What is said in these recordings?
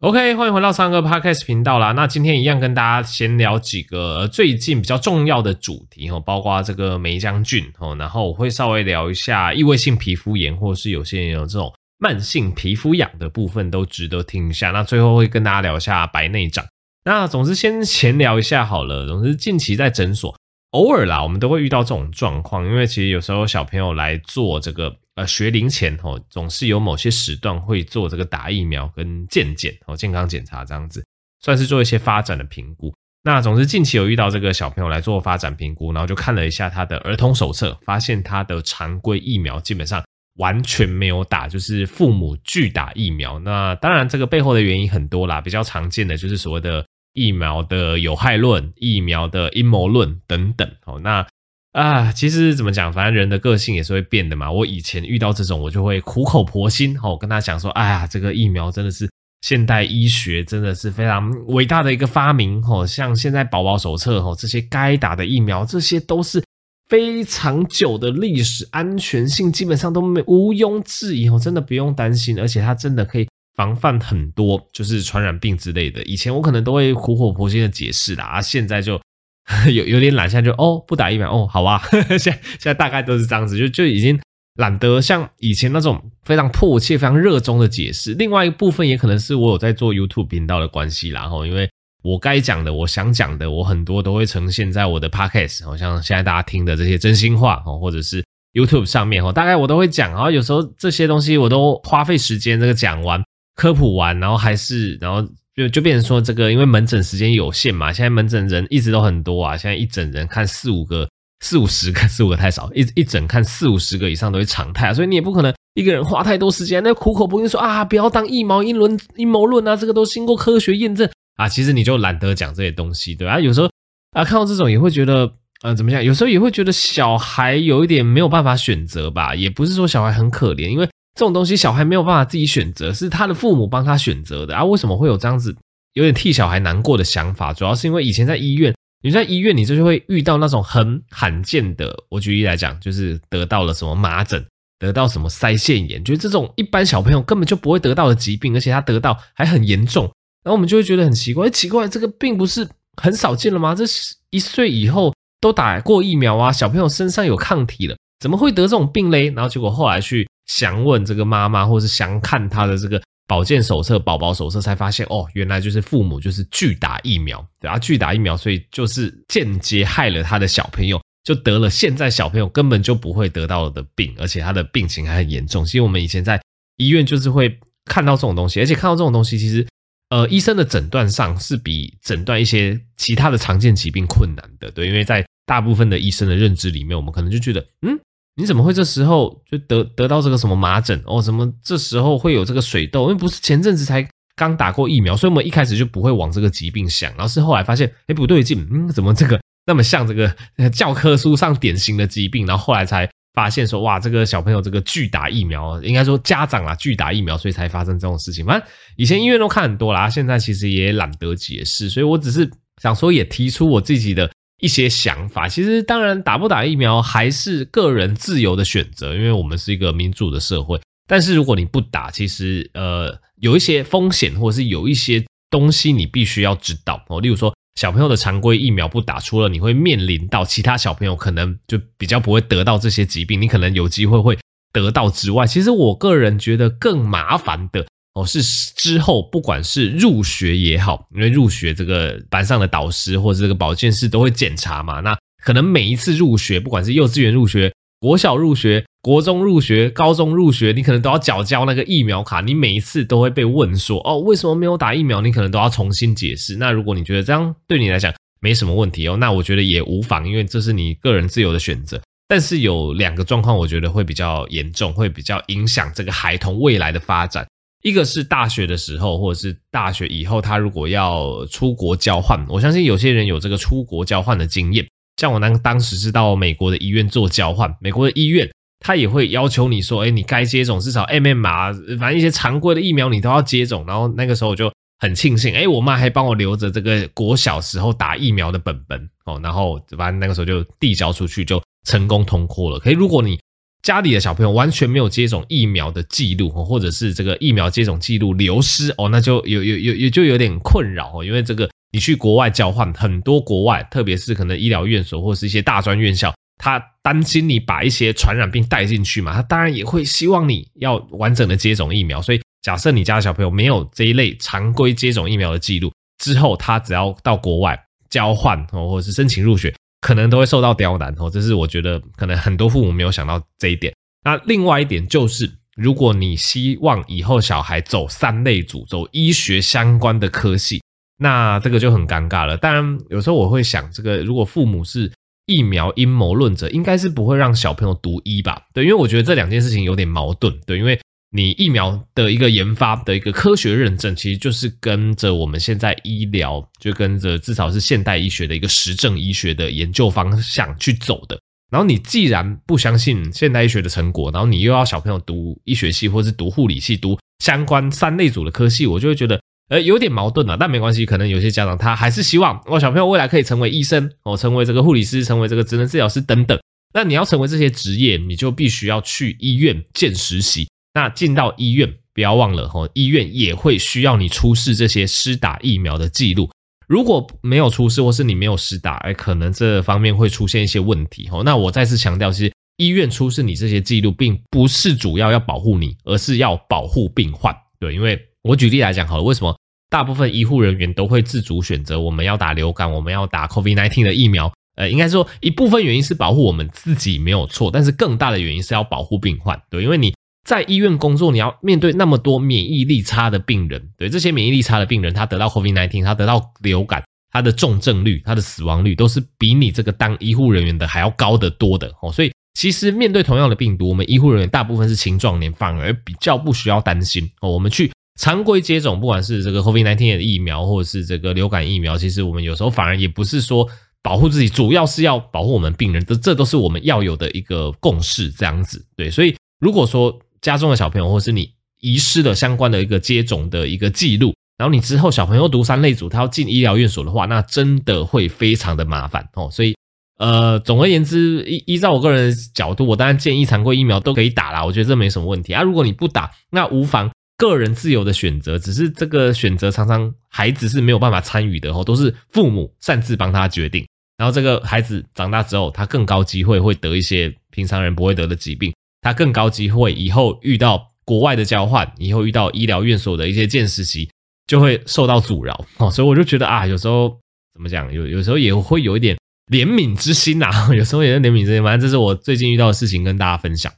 OK，欢迎回到苍哥 Podcast 频道啦。那今天一样跟大家闲聊几个最近比较重要的主题哦，包括这个霉浆菌哦，然后我会稍微聊一下异位性皮肤炎，或是有些人有这种慢性皮肤痒的部分，都值得听一下。那最后会跟大家聊一下白内障。那总之先闲聊一下好了。总之近期在诊所，偶尔啦，我们都会遇到这种状况，因为其实有时候小朋友来做这个。呃，学龄前哦，总是有某些时段会做这个打疫苗跟健检哦，健康检查这样子，算是做一些发展的评估。那总之近期有遇到这个小朋友来做发展评估，然后就看了一下他的儿童手册，发现他的常规疫苗基本上完全没有打，就是父母拒打疫苗。那当然这个背后的原因很多啦，比较常见的就是所谓的疫苗的有害论、疫苗的阴谋论等等哦。那啊，其实怎么讲，反正人的个性也是会变的嘛。我以前遇到这种，我就会苦口婆心哦，跟他讲说，哎呀，这个疫苗真的是现代医学真的是非常伟大的一个发明哦。像现在宝宝手册哦，这些该打的疫苗，这些都是非常久的历史，安全性基本上都没毋庸置疑哦，真的不用担心，而且它真的可以防范很多就是传染病之类的。以前我可能都会苦口婆心的解释啦，啊，现在就。有有点懒，现在就哦不打疫苗哦，好吧，现在现在大概都是这样子，就就已经懒得像以前那种非常迫切、非常热衷的解释。另外一部分也可能是我有在做 YouTube 频道的关系啦，吼，因为我该讲的、我想讲的，我很多都会呈现在我的 Podcast，好像现在大家听的这些真心话哦，或者是 YouTube 上面哦，大概我都会讲，然后有时候这些东西我都花费时间这个讲完、科普完，然后还是然后。就就变成说，这个因为门诊时间有限嘛，现在门诊人一直都很多啊，现在一整人看四五个、四五十个、四五个太少，一一整看四五十个以上都是常态啊，所以你也不可能一个人花太多时间，那苦口婆心说啊，不要当疫苗阴论阴谋论啊，这个都经过科学验证啊，其实你就懒得讲这些东西，对啊，有时候啊看到这种也会觉得，呃，怎么讲？有时候也会觉得小孩有一点没有办法选择吧，也不是说小孩很可怜，因为。这种东西小孩没有办法自己选择，是他的父母帮他选择的啊！为什么会有这样子有点替小孩难过的想法？主要是因为以前在医院，你在医院，你就会遇到那种很罕见的。我举例来讲，就是得到了什么麻疹，得到什么腮腺炎，就是这种一般小朋友根本就不会得到的疾病，而且他得到还很严重，然后我们就会觉得很奇怪，奇怪，这个病不是很少见了吗？这是一岁以后都打过疫苗啊，小朋友身上有抗体了，怎么会得这种病嘞？然后结果后来去。详问这个妈妈，或是详看他的这个保健手册、宝宝手册，才发现哦，原来就是父母就是拒打疫苗，对啊，拒打疫苗，所以就是间接害了他的小朋友，就得了现在小朋友根本就不会得到的病，而且他的病情还很严重。其实我们以前在医院就是会看到这种东西，而且看到这种东西，其实呃，医生的诊断上是比诊断一些其他的常见疾病困难的，对，因为在大部分的医生的认知里面，我们可能就觉得嗯。你怎么会这时候就得得到这个什么麻疹哦？怎么这时候会有这个水痘？因为不是前阵子才刚打过疫苗，所以我们一开始就不会往这个疾病想。然后是后来发现，哎，不对劲，嗯，怎么这个那么像这个教科书上典型的疾病？然后后来才发现说，哇，这个小朋友这个拒打疫苗，应该说家长啊拒打疫苗，所以才发生这种事情。反正以前医院都看很多啦，现在其实也懒得解释，所以我只是想说，也提出我自己的。一些想法，其实当然打不打疫苗还是个人自由的选择，因为我们是一个民主的社会。但是如果你不打，其实呃有一些风险，或者是有一些东西你必须要知道哦。例如说小朋友的常规疫苗不打，除了你会面临到其他小朋友可能就比较不会得到这些疾病，你可能有机会会得到之外，其实我个人觉得更麻烦的。哦，是之后不管是入学也好，因为入学这个班上的导师或者这个保健师都会检查嘛。那可能每一次入学，不管是幼稚园入学、国小入学、国中入学、高中入学，你可能都要缴交那个疫苗卡。你每一次都会被问说，哦，为什么没有打疫苗？你可能都要重新解释。那如果你觉得这样对你来讲没什么问题哦，那我觉得也无妨，因为这是你个人自由的选择。但是有两个状况，我觉得会比较严重，会比较影响这个孩童未来的发展。一个是大学的时候，或者是大学以后，他如果要出国交换，我相信有些人有这个出国交换的经验。像我当当时是到美国的医院做交换，美国的医院他也会要求你说，哎，你该接种至少 MMR，反正一些常规的疫苗你都要接种。然后那个时候我就很庆幸，哎，我妈还帮我留着这个国小时候打疫苗的本本哦，然后反正那个时候就递交出去，就成功通过了。可以如果你家里的小朋友完全没有接种疫苗的记录，或者是这个疫苗接种记录流失哦，那就有有有有就有点困扰哦，因为这个你去国外交换，很多国外，特别是可能医疗院所或是一些大专院校，他担心你把一些传染病带进去嘛，他当然也会希望你要完整的接种疫苗。所以假设你家的小朋友没有这一类常规接种疫苗的记录，之后他只要到国外交换哦，或者是申请入学。可能都会受到刁难哦，这是我觉得可能很多父母没有想到这一点。那另外一点就是，如果你希望以后小孩走三类组，走医学相关的科系，那这个就很尴尬了。当然，有时候我会想，这个如果父母是疫苗阴谋论者，应该是不会让小朋友读医吧？对，因为我觉得这两件事情有点矛盾。对，因为。你疫苗的一个研发的一个科学认证，其实就是跟着我们现在医疗，就跟着至少是现代医学的一个实证医学的研究方向去走的。然后你既然不相信现代医学的成果，然后你又要小朋友读医学系或是读护理系，读相关三类组的科系，我就会觉得呃有点矛盾了。但没关系，可能有些家长他还是希望我小朋友未来可以成为医生哦，成为这个护理师，成为这个职能治疗师等等。那你要成为这些职业，你就必须要去医院见实习。那进到医院，不要忘了吼，医院也会需要你出示这些施打疫苗的记录。如果没有出示，或是你没有施打，哎，可能这方面会出现一些问题吼。那我再次强调，其实医院出示你这些记录，并不是主要要保护你，而是要保护病患。对，因为我举例来讲好了，为什么大部分医护人员都会自主选择我们要打流感，我们要打 COVID-19 的疫苗？呃，应该说一部分原因是保护我们自己没有错，但是更大的原因是要保护病患。对，因为你。在医院工作，你要面对那么多免疫力差的病人，对这些免疫力差的病人，他得到 COVID-19，他得到流感，他的重症率、他的死亡率都是比你这个当医护人员的还要高得多的哦。所以其实面对同样的病毒，我们医护人员大部分是青壮年，反而比较不需要担心哦。我们去常规接种，不管是这个 COVID-19 的疫苗，或者是这个流感疫苗，其实我们有时候反而也不是说保护自己，主要是要保护我们病人，这这都是我们要有的一个共识，这样子对。所以如果说家中的小朋友，或是你遗失了相关的一个接种的一个记录，然后你之后小朋友读三类组，他要进医疗院所的话，那真的会非常的麻烦哦。所以，呃，总而言之，依依照我个人的角度，我当然建议常规疫苗都可以打啦，我觉得这没什么问题啊。如果你不打，那无妨，个人自由的选择，只是这个选择常常孩子是没有办法参与的哦，都是父母擅自帮他决定，然后这个孩子长大之后，他更高机会会得一些平常人不会得的疾病。他更高机会，以后遇到国外的交换，以后遇到医疗院所的一些见实习，就会受到阻挠 哦。所以我就觉得啊，有时候怎么讲，有有时候也会有一点怜悯之心呐。有时候也是怜悯之心，反正这是我最近遇到的事情，跟大家分享。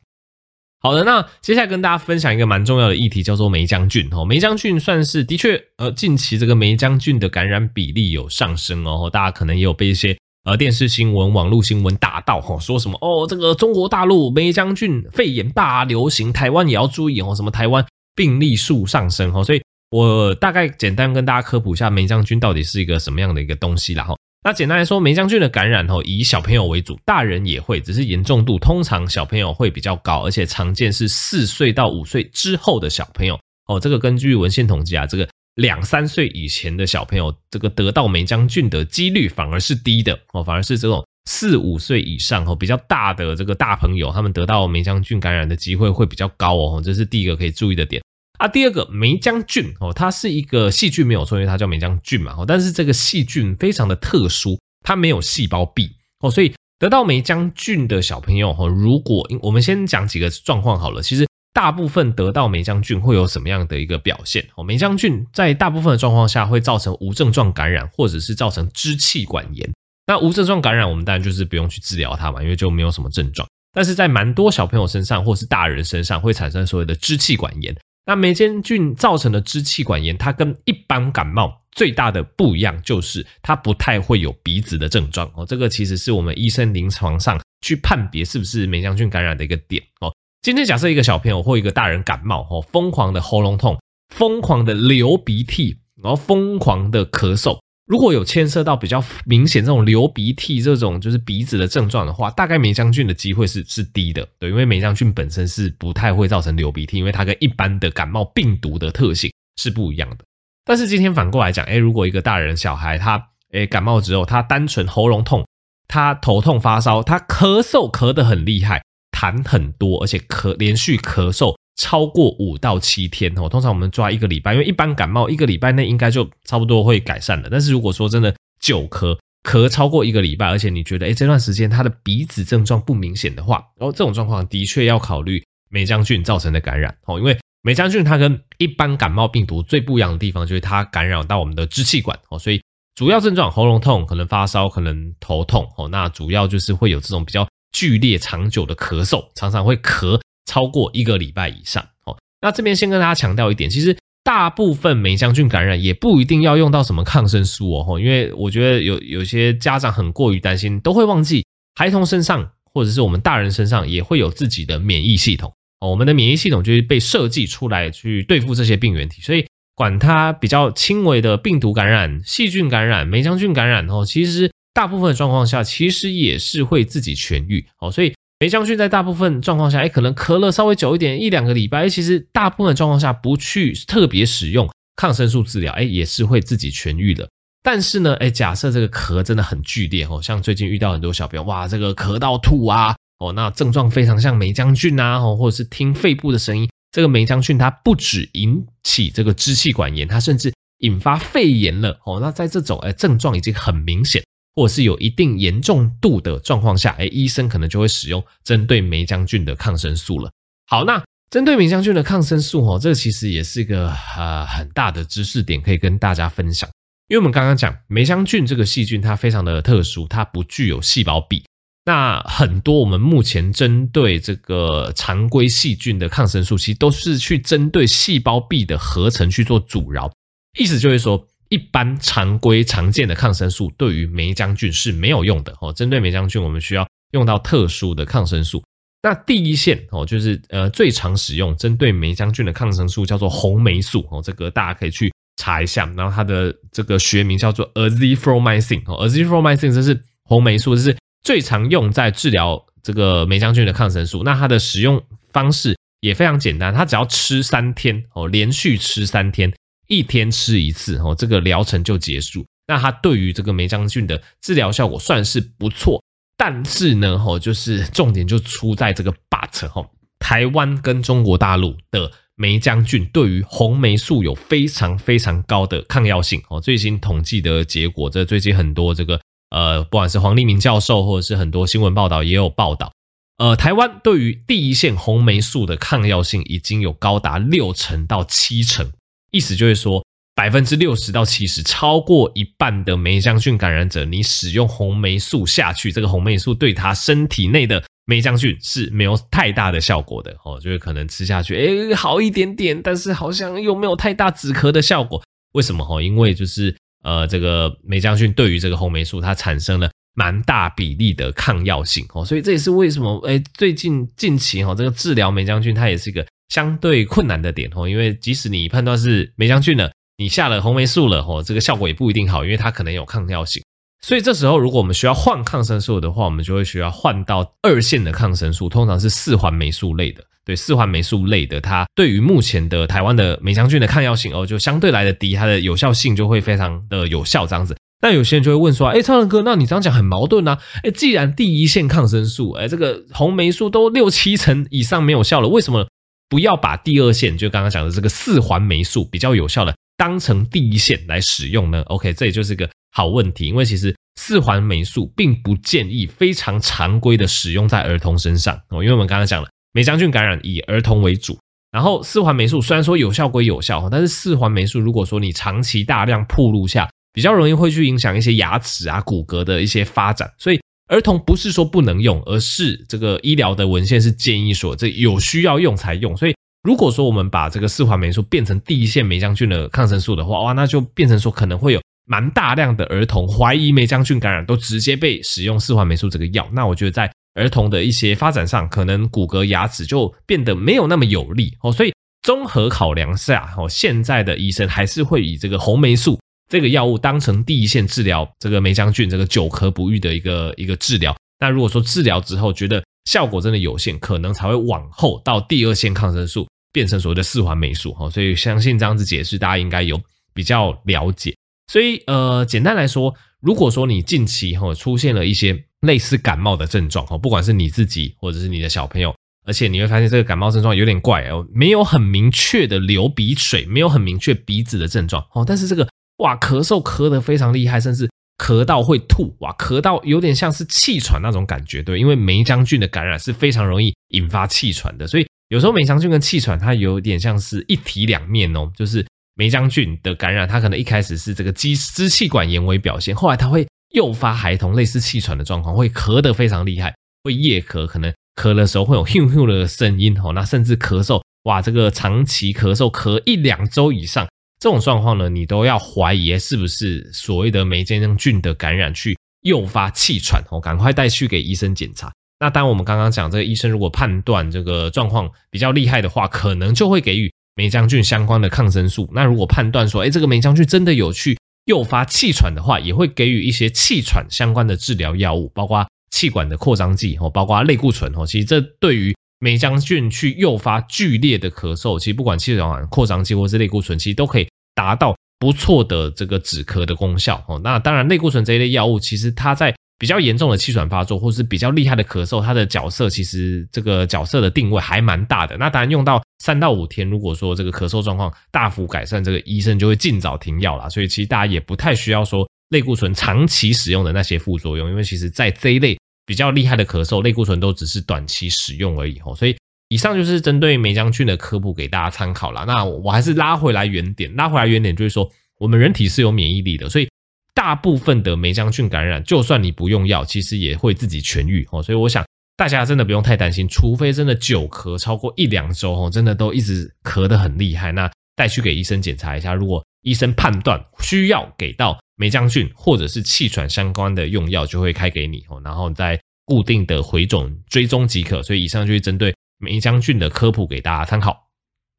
好的，那接下来跟大家分享一个蛮重要的议题，叫做霉浆菌哦。霉浆菌算是的确，呃，近期这个霉浆菌的感染比例有上升哦。大家可能也有被一些。呃，电视新闻、网络新闻打到吼，说什么哦，这个中国大陆梅将军肺炎大流行，台湾也要注意哦，什么台湾病例数上升哦，所以我大概简单跟大家科普一下梅将军到底是一个什么样的一个东西啦哈。那简单来说，梅将军的感染吼，以小朋友为主，大人也会，只是严重度通常小朋友会比较高，而且常见是四岁到五岁之后的小朋友哦，这个根据文献统计啊，这个。两三岁以前的小朋友，这个得到霉浆菌的几率反而是低的哦，反而是这种四五岁以上哦比较大的这个大朋友，他们得到霉浆菌感染的机会会比较高哦，这是第一个可以注意的点啊。第二个，霉浆菌哦，它是一个细菌没有错，因为它叫霉浆菌嘛，但是这个细菌非常的特殊，它没有细胞壁哦，所以得到霉浆菌的小朋友哦，如果我们先讲几个状况好了，其实。大部分得到霉浆菌会有什么样的一个表现？哦，霉浆菌在大部分的状况下会造成无症状感染，或者是造成支气管炎。那无症状感染，我们当然就是不用去治疗它嘛，因为就没有什么症状。但是在蛮多小朋友身上，或是大人身上，会产生所谓的支气管炎。那霉浆菌造成的支气管炎，它跟一般感冒最大的不一样，就是它不太会有鼻子的症状。哦，这个其实是我们医生临床上去判别是不是霉浆菌感染的一个点。哦。今天假设一个小朋友或一个大人感冒，哦，疯狂的喉咙痛，疯狂的流鼻涕，然后疯狂的咳嗽，如果有牵涉到比较明显这种流鼻涕这种就是鼻子的症状的话，大概霉浆菌的机会是是低的，对，因为霉浆菌本身是不太会造成流鼻涕，因为它跟一般的感冒病毒的特性是不一样的。但是今天反过来讲，诶，如果一个大人小孩他诶感冒之后，他单纯喉咙痛，他头痛发烧，他咳嗽咳得很厉害。痰很多，而且咳连续咳嗽超过五到七天哦，通常我们抓一个礼拜，因为一般感冒一个礼拜内应该就差不多会改善了。但是如果说真的久咳，咳超过一个礼拜，而且你觉得诶这段时间他的鼻子症状不明显的话，哦这种状况的确要考虑霉浆菌造成的感染哦，因为霉浆菌它跟一般感冒病毒最不一样的地方就是它感染到我们的支气管哦，所以。主要症状喉咙痛，可能发烧，可能头痛哦。那主要就是会有这种比较剧烈、长久的咳嗽，常常会咳超过一个礼拜以上哦。那这边先跟大家强调一点，其实大部分霉浆菌感染也不一定要用到什么抗生素哦，因为我觉得有有些家长很过于担心，都会忘记孩童身上或者是我们大人身上也会有自己的免疫系统哦。我们的免疫系统就是被设计出来去对付这些病原体，所以。管它比较轻微的病毒感染、细菌感染、霉浆菌感染哦，其实大部分的状况下，其实也是会自己痊愈哦。所以霉浆菌在大部分状况下，哎，可能咳了稍微久一点，一两个礼拜，其实大部分状况下不去特别使用抗生素治疗，哎，也是会自己痊愈的。但是呢，哎，假设这个咳真的很剧烈哦，像最近遇到很多小朋友，哇，这个咳到吐啊，哦，那症状非常像霉浆菌啊，哦，或者是听肺部的声音。这个霉浆菌它不止引起这个支气管炎，它甚至引发肺炎了哦。那在这种诶症状已经很明显，或是有一定严重度的状况下，诶医生可能就会使用针对梅浆菌的抗生素了。好，那针对梅浆菌的抗生素哦，这其实也是一个呃很大的知识点，可以跟大家分享。因为我们刚刚讲梅浆菌这个细菌，它非常的特殊，它不具有细胞壁。那很多我们目前针对这个常规细菌的抗生素，其实都是去针对细胞壁的合成去做阻挠。意思就是说，一般常规常见的抗生素对于霉浆菌是没有用的哦。针对霉浆菌，我们需要用到特殊的抗生素。那第一线哦，就是呃最常使用针对霉浆菌的抗生素叫做红霉素哦，这个大家可以去查一下。然后它的这个学名叫做 Azithromycin 哦，Azithromycin 这是红霉素，这是。最常用在治疗这个霉浆菌的抗生素，那它的使用方式也非常简单，它只要吃三天哦，连续吃三天，一天吃一次哦，这个疗程就结束。那它对于这个梅将军的治疗效果算是不错，但是呢，哦，就是 重点就出在这个 but 哦，台湾跟中国大陆的梅将军对于红霉素有非常非常高的抗药性哦，最新统计的结果，这最近很多这个。呃，不管是黄立明教授，或者是很多新闻报道也有报道，呃，台湾对于第一线红霉素的抗药性已经有高达六成到七成，意思就是说百分之六十到七十，超过一半的霉浆菌感染者，你使用红霉素下去，这个红霉素对他身体内的霉浆菌是没有太大的效果的哦，就是可能吃下去，诶，好一点点，但是好像又没有太大止咳的效果，为什么？哦，因为就是。呃，这个霉浆菌对于这个红霉素，它产生了蛮大比例的抗药性哦，所以这也是为什么哎，最近近期哈，这个治疗霉浆菌它也是一个相对困难的点哦，因为即使你判断是梅香菌了，你下了红霉素了哦，这个效果也不一定好，因为它可能有抗药性，所以这时候如果我们需要换抗生素的话，我们就会需要换到二线的抗生素，通常是四环霉素类的。对四环霉素类的，它对于目前的台湾的梅香菌的抗药性哦，就相对来的低，它的有效性就会非常的有效这样子。那有些人就会问说，哎，超人哥，那你这样讲很矛盾啊？哎，既然第一线抗生素，哎，这个红霉素都六七成以上没有效了，为什么不要把第二线，就刚刚讲的这个四环霉素比较有效的，当成第一线来使用呢？OK，这也就是个好问题，因为其实四环霉素并不建议非常常规的使用在儿童身上哦，因为我们刚刚讲了。霉浆菌感染以儿童为主，然后四环霉素虽然说有效归有效，但是四环霉素如果说你长期大量暴露下，比较容易会去影响一些牙齿啊、骨骼的一些发展，所以儿童不是说不能用，而是这个医疗的文献是建议说这有需要用才用。所以如果说我们把这个四环霉素变成第一线霉浆菌的抗生素的话，哇，那就变成说可能会有蛮大量的儿童怀疑霉浆菌感染，都直接被使用四环霉素这个药。那我觉得在儿童的一些发展上，可能骨骼牙齿就变得没有那么有利哦，所以综合考量下，哦，现在的医生还是会以这个红霉素这个药物当成第一线治疗这个梅将军这个久咳不愈的一个一个治疗。那如果说治疗之后觉得效果真的有限，可能才会往后到第二线抗生素，变成所谓的四环霉素哦。所以相信这样子解释，大家应该有比较了解。所以呃，简单来说，如果说你近期哈出现了一些类似感冒的症状哦，不管是你自己或者是你的小朋友，而且你会发现这个感冒症状有点怪哦，没有很明确的流鼻水，没有很明确鼻子的症状哦，但是这个哇咳嗽咳得非常厉害，甚至咳到会吐哇，咳到有点像是气喘那种感觉，对，因为霉浆菌的感染是非常容易引发气喘的，所以有时候霉浆菌跟气喘它有点像是一体两面哦，就是霉浆菌的感染，它可能一开始是这个支支气管炎为表现，后来它会。诱发孩童类似气喘的状况，会咳得非常厉害，会夜咳，可能咳的时候会有咻咻的声音哦，那甚至咳嗽，哇，这个长期咳嗽咳一两周以上，这种状况呢，你都要怀疑是不是所谓的霉浆菌的感染去诱发气喘哦，赶快带去给医生检查。那当我们刚刚讲这个医生如果判断这个状况比较厉害的话，可能就会给予霉浆菌相关的抗生素。那如果判断说，哎，这个霉浆菌真的有去。诱发气喘的话，也会给予一些气喘相关的治疗药物，包括气管的扩张剂哦，包括类固醇哦。其实这对于霉浆菌去诱发剧烈的咳嗽，其实不管气管扩张剂或是类固醇，其实都可以达到不错的这个止咳的功效哦。那当然，类固醇这一类药物，其实它在比较严重的气喘发作，或是比较厉害的咳嗽，它的角色其实这个角色的定位还蛮大的。那当然用到三到五天，如果说这个咳嗽状况大幅改善，这个医生就会尽早停药啦。所以其实大家也不太需要说类固醇长期使用的那些副作用，因为其实在这一类比较厉害的咳嗽，类固醇都只是短期使用而已。所以以上就是针对霉浆菌的科普给大家参考啦。那我还是拉回来原点，拉回来原点就是说，我们人体是有免疫力的，所以。大部分的霉浆菌感染，就算你不用药，其实也会自己痊愈哦。所以我想大家真的不用太担心，除非真的久咳超过一两周哦，真的都一直咳得很厉害，那带去给医生检查一下。如果医生判断需要给到霉浆菌或者是气喘相关的用药，就会开给你哦，然后再固定的回种追踪即可。所以以上就是针对霉浆菌的科普给大家参考。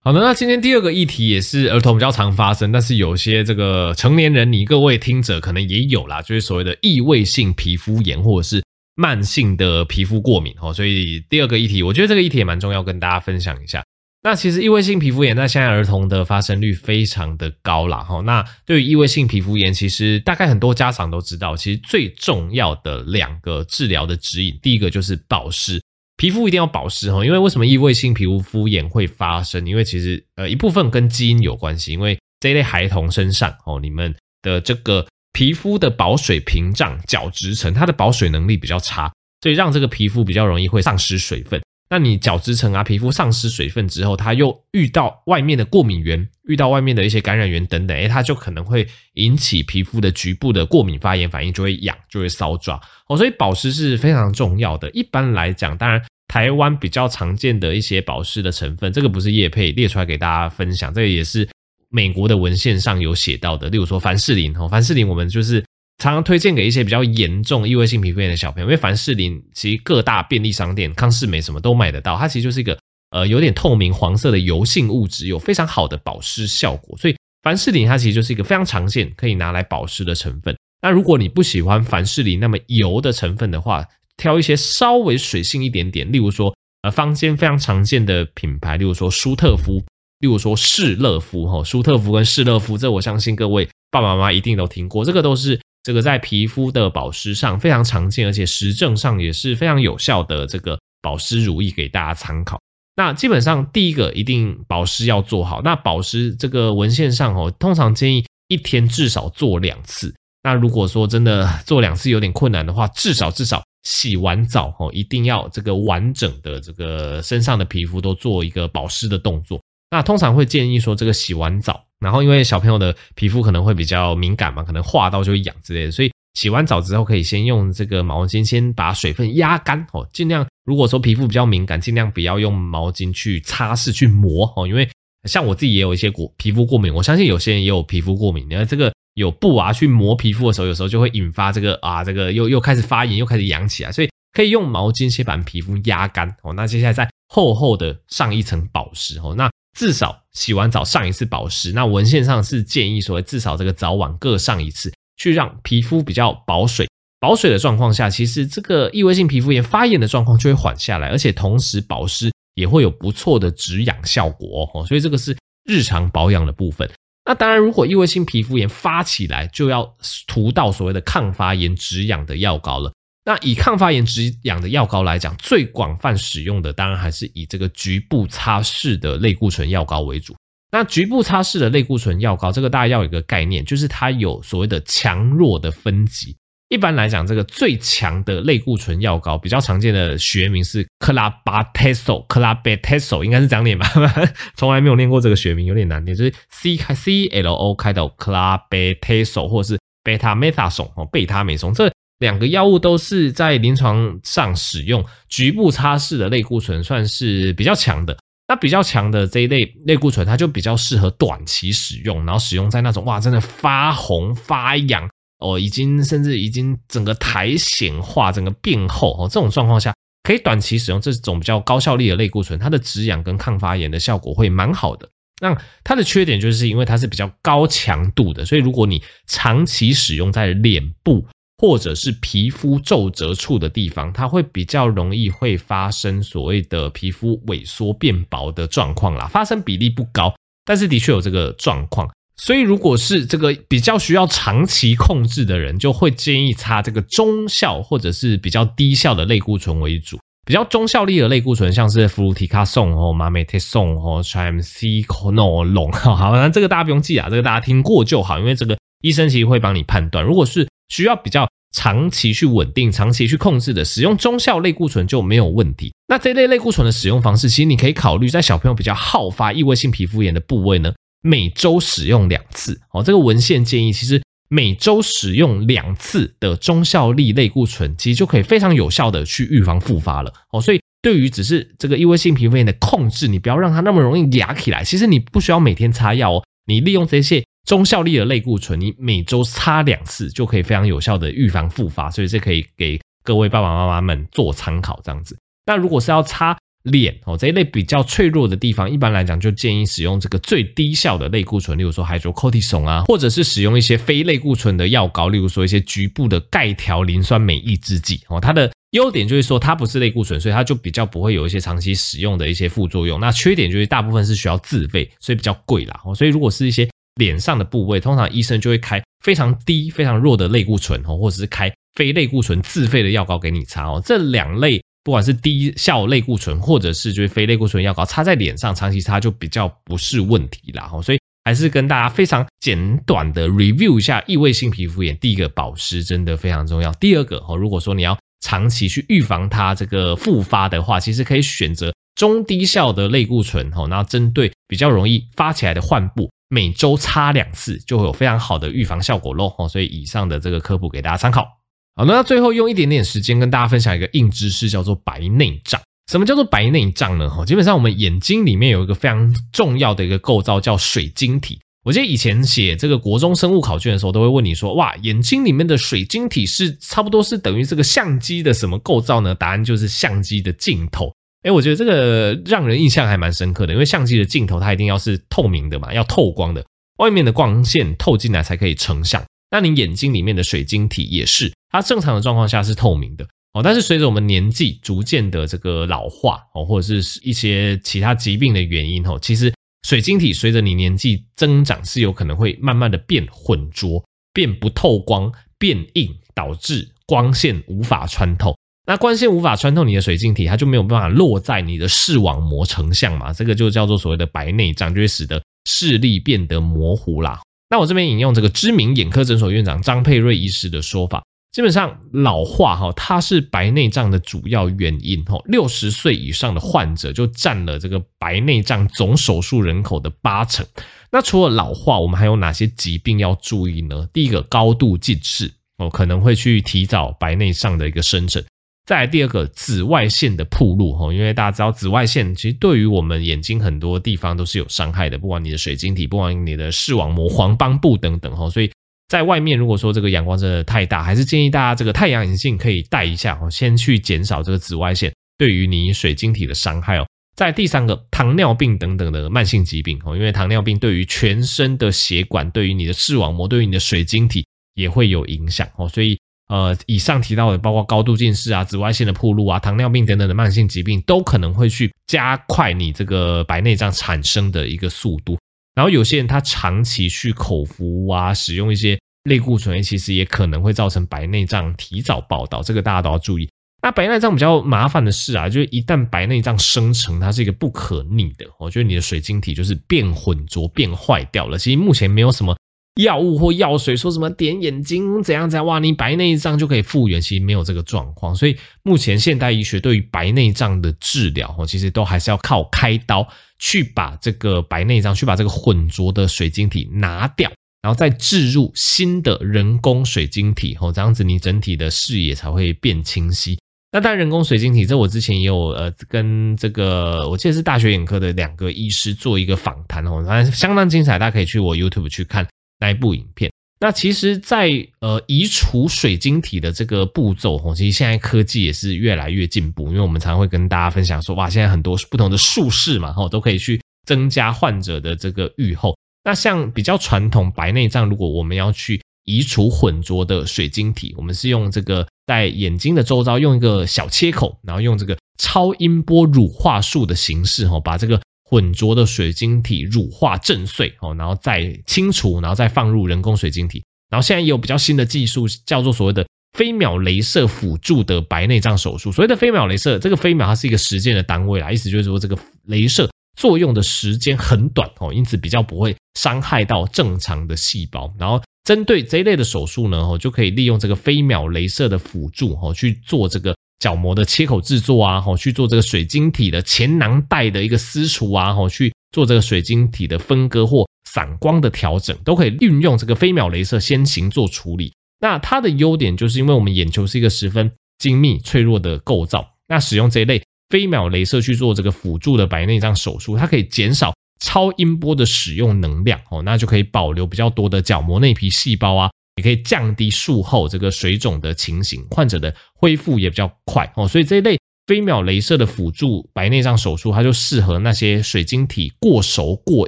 好的，那今天第二个议题也是儿童比较常发生，但是有些这个成年人，你各位听者可能也有啦，就是所谓的异位性皮肤炎或者是慢性的皮肤过敏哦。所以第二个议题，我觉得这个议题也蛮重要，跟大家分享一下。那其实异位性皮肤炎在现在儿童的发生率非常的高啦。哈。那对于异位性皮肤炎，其实大概很多家长都知道，其实最重要的两个治疗的指引，第一个就是保湿。皮肤一定要保湿哈，因为为什么异位性皮肤肤炎会发生？因为其实呃一部分跟基因有关系，因为这一类孩童身上哦，你们的这个皮肤的保水屏障角质层，它的保水能力比较差，所以让这个皮肤比较容易会丧失水分。那你角质层啊，皮肤丧失水分之后，它又遇到外面的过敏源，遇到外面的一些感染源等等，诶，它就可能会引起皮肤的局部的过敏发炎反应，就会痒，就会搔抓哦。所以保湿是非常重要的。一般来讲，当然台湾比较常见的一些保湿的成分，这个不是叶配列出来给大家分享，这个也是美国的文献上有写到的。例如说凡士林哦，凡士林我们就是常常推荐给一些比较严重异位性皮肤炎的小朋友，因为凡士林其实各大便利商店、康士美什么都买得到，它其实就是一个。呃，有点透明黄色的油性物质，有非常好的保湿效果，所以凡士林它其实就是一个非常常见可以拿来保湿的成分。那如果你不喜欢凡士林那么油的成分的话，挑一些稍微水性一点点，例如说呃坊间非常常见的品牌，例如说舒特肤，例如说士乐肤哈，舒特肤跟士乐肤，这我相信各位爸爸妈妈一定都听过，这个都是这个在皮肤的保湿上非常常见，而且实证上也是非常有效的这个保湿乳液给大家参考。那基本上第一个一定保湿要做好。那保湿这个文献上哦，通常建议一天至少做两次。那如果说真的做两次有点困难的话，至少至少洗完澡哦，一定要这个完整的这个身上的皮肤都做一个保湿的动作。那通常会建议说，这个洗完澡，然后因为小朋友的皮肤可能会比较敏感嘛，可能划到就会痒之类的，所以。洗完澡之后，可以先用这个毛巾先把水分压干哦，尽量如果说皮肤比较敏感，尽量不要用毛巾去擦拭去磨哦，因为像我自己也有一些过皮肤过敏，我相信有些人也有皮肤过敏，你看这个有布啊去磨皮肤的时候，有时候就会引发这个啊这个又又开始发炎，又开始痒起来，所以可以用毛巾先把皮肤压干哦，那接下来再厚厚的上一层保湿哦，那至少洗完澡上一次保湿，那文献上是建议说至少这个早晚各上一次。去让皮肤比较保水，保水的状况下，其实这个异位性皮肤炎发炎的状况就会缓下来，而且同时保湿也会有不错的止痒效果哦。所以这个是日常保养的部分。那当然，如果异位性皮肤炎发起来，就要涂到所谓的抗发炎止痒的药膏了。那以抗发炎止痒的药膏来讲，最广泛使用的当然还是以这个局部擦拭的类固醇药膏为主。那局部擦拭的类固醇药膏，这个大家要有一个概念，就是它有所谓的强弱的分级。一般来讲，这个最强的类固醇药膏，比较常见的学名是克拉巴特索，克拉贝特索应该是这样念吧？从来没有念过这个学名，有点难念，就是 C 开 C L O 开头，克拉贝特索，或者是贝塔梅塔松哦，贝塔美松，这两个药物都是在临床上使用局部擦拭的类固醇，算是比较强的。那比较强的这一类类固醇，它就比较适合短期使用，然后使用在那种哇，真的发红发痒。哦，已经甚至已经整个苔藓化，整个变厚哦，这种状况下可以短期使用这种比较高效力的类固醇，它的止痒跟抗发炎的效果会蛮好的。那它的缺点就是因为它是比较高强度的，所以如果你长期使用在脸部或者是皮肤皱褶处的地方，它会比较容易会发生所谓的皮肤萎缩变薄的状况啦。发生比例不高，但是的确有这个状况。所以，如果是这个比较需要长期控制的人，就会建议擦这个中效或者是比较低效的类固醇为主。比较中效力的类固醇，像是氟氯替卡松哦、马美特松哦、triamcinolone 好，那这个大家不用记啊，这个大家听过就好，因为这个医生其实会帮你判断。如果是需要比较长期去稳定、长期去控制的，使用中效类固醇就没有问题。那这类类固醇的使用方式，其实你可以考虑在小朋友比较好发异位性皮肤炎的部位呢。每周使用两次哦，这个文献建议，其实每周使用两次的中效力类固醇，其实就可以非常有效的去预防复发了哦。所以对于只是这个异位性皮肤炎的控制，你不要让它那么容易哑起来。其实你不需要每天擦药哦，你利用这些中效力的类固醇，你每周擦两次就可以非常有效的预防复发。所以这可以给各位爸爸妈妈们做参考，这样子。那如果是要擦脸哦，这一类比较脆弱的地方，一般来讲就建议使用这个最低效的类固醇，例如说 hydrocortisone 啊，或者是使用一些非类固醇的药膏，例如说一些局部的钙调磷酸镁抑制剂哦。它的优点就是说它不是类固醇，所以它就比较不会有一些长期使用的一些副作用。那缺点就是大部分是需要自费，所以比较贵啦。哦，所以如果是一些脸上的部位，通常医生就会开非常低、非常弱的类固醇哦，或者是开非类固醇自费的药膏给你擦哦。这两类。不管是低效类固醇，或者是就是非类固醇药膏，擦在脸上长期擦就比较不是问题啦。所以还是跟大家非常简短的 review 一下异位性皮肤炎。第一个保湿真的非常重要。第二个哦，如果说你要长期去预防它这个复发的话，其实可以选择中低效的类固醇哦，然后针对比较容易发起来的患部，每周擦两次就会有非常好的预防效果喽。所以以上的这个科普给大家参考。好，那最后用一点点时间跟大家分享一个硬知识，叫做白内障。什么叫做白内障呢？哈，基本上我们眼睛里面有一个非常重要的一个构造叫水晶体。我记得以前写这个国中生物考卷的时候，都会问你说，哇，眼睛里面的水晶体是差不多是等于这个相机的什么构造呢？答案就是相机的镜头。诶，我觉得这个让人印象还蛮深刻的，因为相机的镜头它一定要是透明的嘛，要透光的，外面的光线透进来才可以成像。那你眼睛里面的水晶体也是，它正常的状况下是透明的哦，但是随着我们年纪逐渐的这个老化哦，或者是一些其他疾病的原因哦，其实水晶体随着你年纪增长是有可能会慢慢的变浑浊、变不透光、变硬，导致光线无法穿透。那光线无法穿透你的水晶体，它就没有办法落在你的视网膜成像嘛，这个就叫做所谓的白内障，就会使得视力变得模糊啦。那我这边引用这个知名眼科诊所院长张佩瑞医师的说法，基本上老化哈，它是白内障的主要原因哈。六十岁以上的患者就占了这个白内障总手术人口的八成。那除了老化，我们还有哪些疾病要注意呢？第一个，高度近视哦，可能会去提早白内障的一个生成。再来第二个，紫外线的暴露哈，因为大家知道紫外线其实对于我们眼睛很多地方都是有伤害的，不管你的水晶体，不管你的视网膜、黄斑部等等哈，所以在外面如果说这个阳光真的太大，还是建议大家这个太阳眼镜可以戴一下哦，先去减少这个紫外线对于你水晶体的伤害哦。在第三个，糖尿病等等的慢性疾病哦，因为糖尿病对于全身的血管、对于你的视网膜、对于你的水晶体也会有影响哦，所以。呃，以上提到的，包括高度近视啊、紫外线的暴露啊、糖尿病等等的慢性疾病，都可能会去加快你这个白内障产生的一个速度。然后有些人他长期去口服啊，使用一些类固醇其实也可能会造成白内障提早报道，这个大家都要注意。那白内障比较麻烦的是啊，就是一旦白内障生成，它是一个不可逆的，我觉得你的水晶体就是变混浊、变坏掉了。其实目前没有什么药物或药水说什么点眼睛怎样怎样，哇，你白内障就可以复原，其实没有这个状况。所以目前现代医学对于白内障的治疗，哦，其实都还是要靠开刀去把这个白内障，去把这个混浊的水晶体拿掉，然后再置入新的人工水晶体，哦，这样子你整体的视野才会变清晰。那当然，人工水晶体，这我之前也有呃跟这个，我记得是大学眼科的两个医师做一个访谈哦，反正相当精彩，大家可以去我 YouTube 去看那一部影片。那其实在，呃移除水晶体的这个步骤哦，其实现在科技也是越来越进步，因为我们常会跟大家分享说，哇，现在很多不同的术式嘛，哈，都可以去增加患者的这个预后。那像比较传统白内障，如果我们要去移除混浊的水晶体，我们是用这个在眼睛的周遭用一个小切口，然后用这个超音波乳化术的形式，哈，把这个混浊的水晶体乳化震碎，哦，然后再清除，然后再放入人工水晶体。然后现在也有比较新的技术，叫做所谓的飞秒雷射辅助的白内障手术。所谓的飞秒雷射，这个飞秒它是一个时间的单位啦，意思就是说这个雷射作用的时间很短，哦，因此比较不会伤害到正常的细胞，然后。针对这一类的手术呢，哦，就可以利用这个飞秒雷射的辅助，哦，去做这个角膜的切口制作啊，哦，去做这个水晶体的前囊袋的一个撕除啊，哦，去做这个水晶体的分割或散光的调整，都可以运用这个飞秒镭射先行做处理。那它的优点就是因为我们眼球是一个十分精密脆弱的构造，那使用这一类飞秒镭射去做这个辅助的白内障手术，它可以减少。超音波的使用能量哦，那就可以保留比较多的角膜内皮细胞啊，也可以降低术后这个水肿的情形，患者的恢复也比较快哦。所以这一类飞秒雷射的辅助白内障手术，它就适合那些水晶体过熟过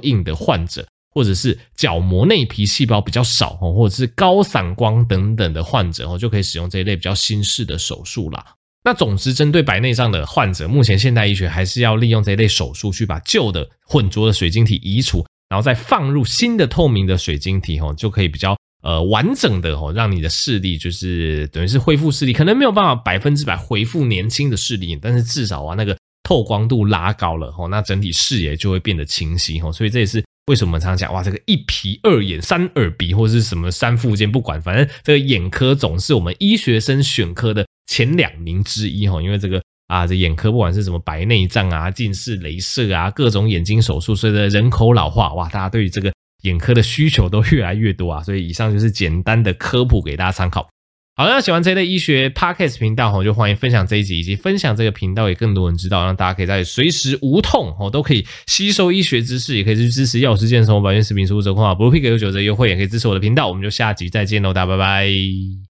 硬的患者，或者是角膜内皮细胞比较少哦，或者是高散光等等的患者哦，就可以使用这一类比较新式的手术啦。那总之，针对白内障的患者，目前现代医学还是要利用这一类手术去把旧的混浊的水晶体移除，然后再放入新的透明的水晶体，吼，就可以比较呃完整的吼，让你的视力就是等于是恢复视力，可能没有办法百分之百恢复年轻的视力，但是至少啊那个透光度拉高了，吼，那整体视野就会变得清晰，吼，所以这也是为什么常常讲哇，这个一皮二眼三耳鼻或者是什么三附件，不管，反正这个眼科总是我们医学生选科的。前两名之一哈，因为这个啊，这眼科不管是什么白内障啊、近视雷射啊、各种眼睛手术，随着人口老化，哇，大家对于这个眼科的需求都越来越多啊。所以以上就是简单的科普给大家参考。好，那喜欢这类医学 Podcast 频道我，就欢迎分享这一集，以及分享这个频道给更多人知道，让大家可以在随时无痛哦都可以吸收医学知识，也可以去支持药师健生活保健食品输入折扣码，不露 pick 有九折优惠，也可以支持我的频道。我们就下集再见喽，大家拜拜。